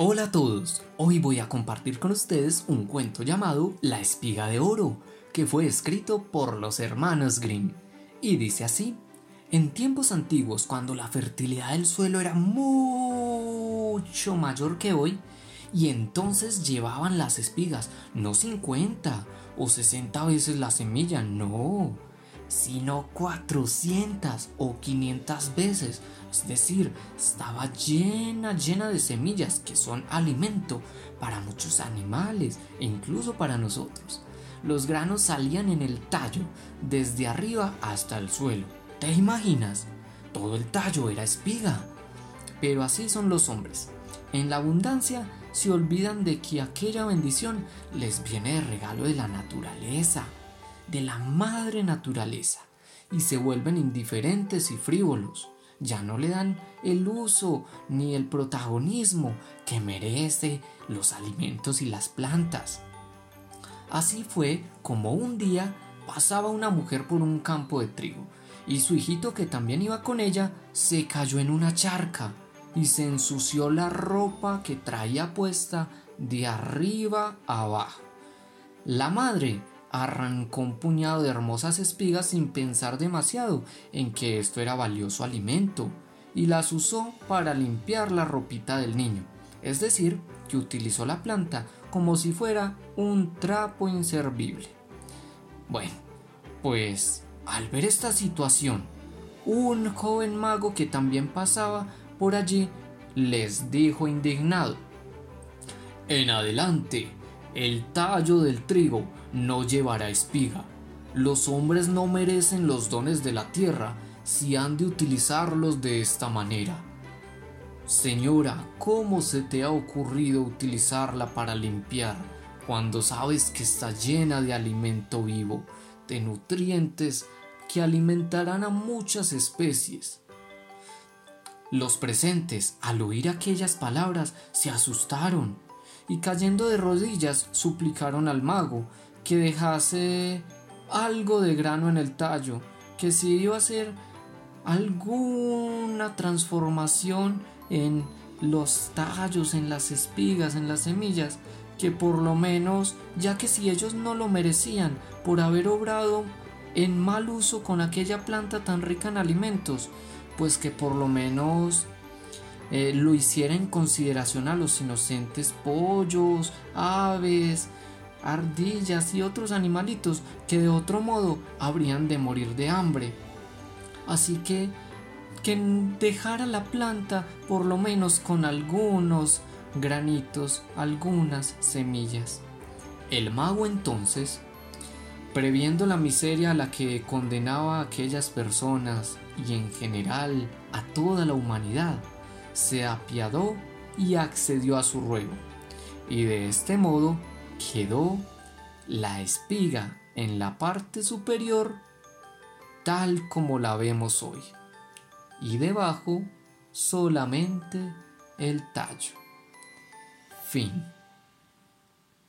Hola a todos, hoy voy a compartir con ustedes un cuento llamado La espiga de oro, que fue escrito por los hermanos Grimm. Y dice así, en tiempos antiguos cuando la fertilidad del suelo era mucho mayor que hoy, y entonces llevaban las espigas no 50 o 60 veces la semilla, no, sino 400 o 500 veces. Es decir, estaba llena, llena de semillas que son alimento para muchos animales e incluso para nosotros. Los granos salían en el tallo, desde arriba hasta el suelo. ¿Te imaginas? Todo el tallo era espiga. Pero así son los hombres. En la abundancia se olvidan de que aquella bendición les viene de regalo de la naturaleza de la madre naturaleza y se vuelven indiferentes y frívolos. Ya no le dan el uso ni el protagonismo que merece los alimentos y las plantas. Así fue como un día pasaba una mujer por un campo de trigo y su hijito que también iba con ella se cayó en una charca y se ensució la ropa que traía puesta de arriba abajo. La madre arrancó un puñado de hermosas espigas sin pensar demasiado en que esto era valioso alimento y las usó para limpiar la ropita del niño, es decir, que utilizó la planta como si fuera un trapo inservible. Bueno, pues al ver esta situación, un joven mago que también pasaba por allí les dijo indignado, En adelante, el tallo del trigo no llevará espiga. Los hombres no merecen los dones de la tierra si han de utilizarlos de esta manera. Señora, ¿cómo se te ha ocurrido utilizarla para limpiar cuando sabes que está llena de alimento vivo, de nutrientes que alimentarán a muchas especies? Los presentes, al oír aquellas palabras, se asustaron y cayendo de rodillas suplicaron al mago que dejase algo de grano en el tallo, que si iba a hacer alguna transformación en los tallos, en las espigas, en las semillas, que por lo menos, ya que si ellos no lo merecían por haber obrado en mal uso con aquella planta tan rica en alimentos, pues que por lo menos eh, lo hiciera en consideración a los inocentes pollos, aves, ardillas y otros animalitos que de otro modo habrían de morir de hambre. Así que que dejara la planta por lo menos con algunos granitos, algunas semillas. El mago entonces, previendo la miseria a la que condenaba a aquellas personas y en general a toda la humanidad, se apiadó y accedió a su ruego, y de este modo quedó la espiga en la parte superior tal como la vemos hoy, y debajo solamente el tallo. Fin.